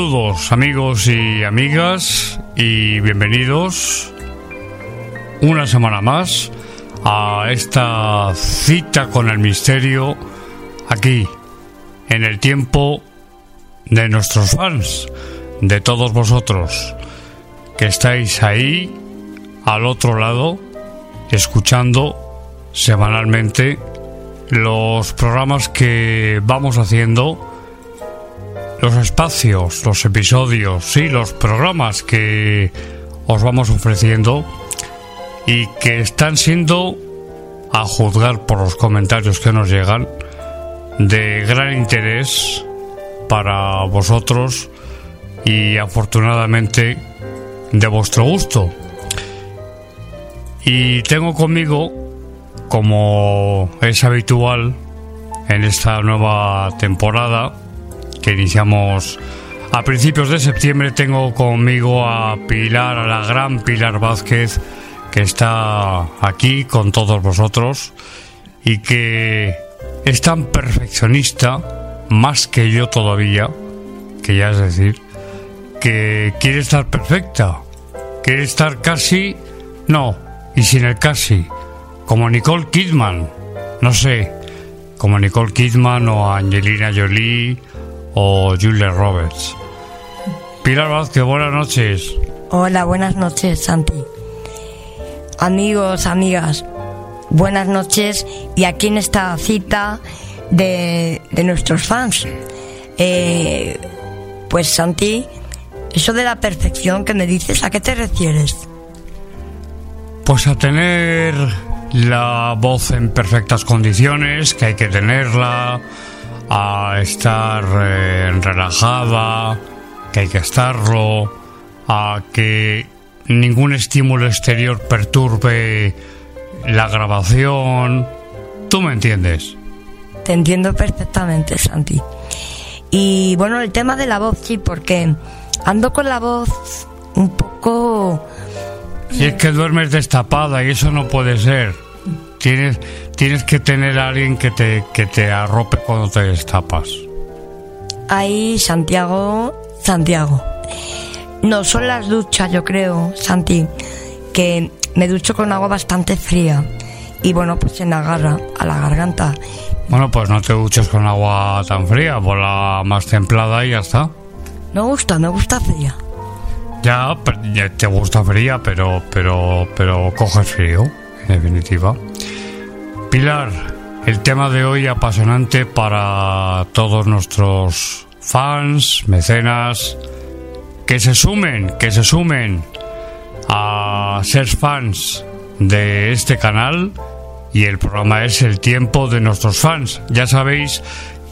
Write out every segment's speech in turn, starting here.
Saludos amigos y amigas y bienvenidos una semana más a esta cita con el misterio aquí en el tiempo de nuestros fans, de todos vosotros que estáis ahí al otro lado escuchando semanalmente los programas que vamos haciendo los espacios, los episodios, sí, los programas que os vamos ofreciendo y que están siendo, a juzgar por los comentarios que nos llegan, de gran interés para vosotros y afortunadamente de vuestro gusto. Y tengo conmigo, como es habitual en esta nueva temporada, que iniciamos a principios de septiembre, tengo conmigo a Pilar, a la gran Pilar Vázquez, que está aquí con todos vosotros y que es tan perfeccionista, más que yo todavía, que ya es decir, que quiere estar perfecta, quiere estar casi, no, y sin el casi, como Nicole Kidman, no sé, como Nicole Kidman o Angelina Jolie o Julia Roberts. Pilar Vázquez, buenas noches. Hola, buenas noches, Santi. Amigos, amigas, buenas noches y aquí en esta cita de, de nuestros fans. Eh, pues Santi, eso de la perfección que me dices, ¿a qué te refieres? Pues a tener la voz en perfectas condiciones, que hay que tenerla, a estar eh, relajada, que hay que estarlo, a que ningún estímulo exterior perturbe la grabación. ¿Tú me entiendes? Te entiendo perfectamente, Santi. Y bueno, el tema de la voz, sí, porque ando con la voz un poco... Si es que duermes destapada y eso no puede ser. Tienes, tienes que tener a alguien que te, que te arrope cuando te destapas. Ahí, Santiago, Santiago. No, son las duchas, yo creo, Santi, que me ducho con agua bastante fría. Y bueno, pues se me agarra a la garganta. Bueno, pues no te duches con agua tan fría, por la más templada y ya está. Me gusta, me gusta fría. Ya te gusta fría, pero, pero, pero coges frío, en definitiva. Pilar, el tema de hoy apasionante para todos nuestros fans, mecenas, que se sumen, que se sumen a ser fans de este canal y el programa es El tiempo de nuestros fans. Ya sabéis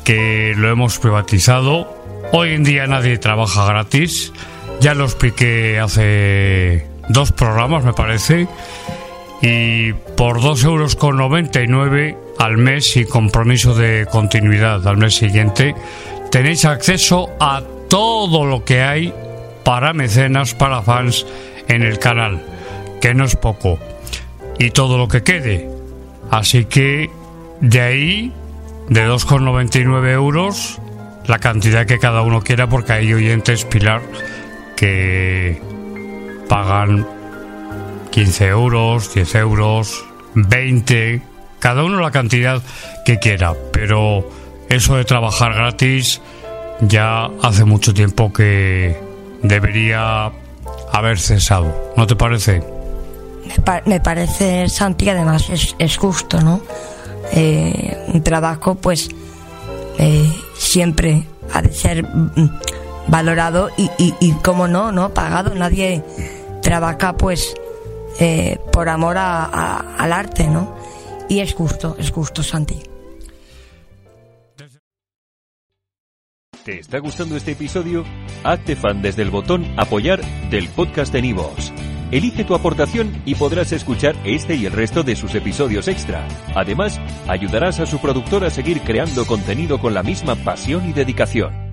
que lo hemos privatizado. Hoy en día nadie trabaja gratis. Ya lo expliqué hace dos programas, me parece. Y por 2,99 euros al mes y compromiso de continuidad al mes siguiente, tenéis acceso a todo lo que hay para mecenas, para fans en el canal, que no es poco. Y todo lo que quede. Así que de ahí, de 2,99 euros, la cantidad que cada uno quiera, porque hay oyentes, Pilar, que pagan 15 euros, 10 euros, 20, cada uno la cantidad que quiera, pero eso de trabajar gratis ya hace mucho tiempo que debería haber cesado, ¿no te parece? Me, parece, Santi, que además es, justo, ¿no? Eh, un trabajo, pues, eh, siempre ha de ser mm, valorado y, y, como no, ¿no? Pagado. Nadie trabaja, pues, eh, por amor al arte, ¿no? Y es justo, es justo, Santi. ¿Te está gustando este episodio? Hazte fan desde el botón Apoyar del podcast de Nivos. Elige tu aportación y podrás escuchar este y el resto de sus episodios extra. Además, ayudarás a su productor a seguir creando contenido con la misma pasión y dedicación.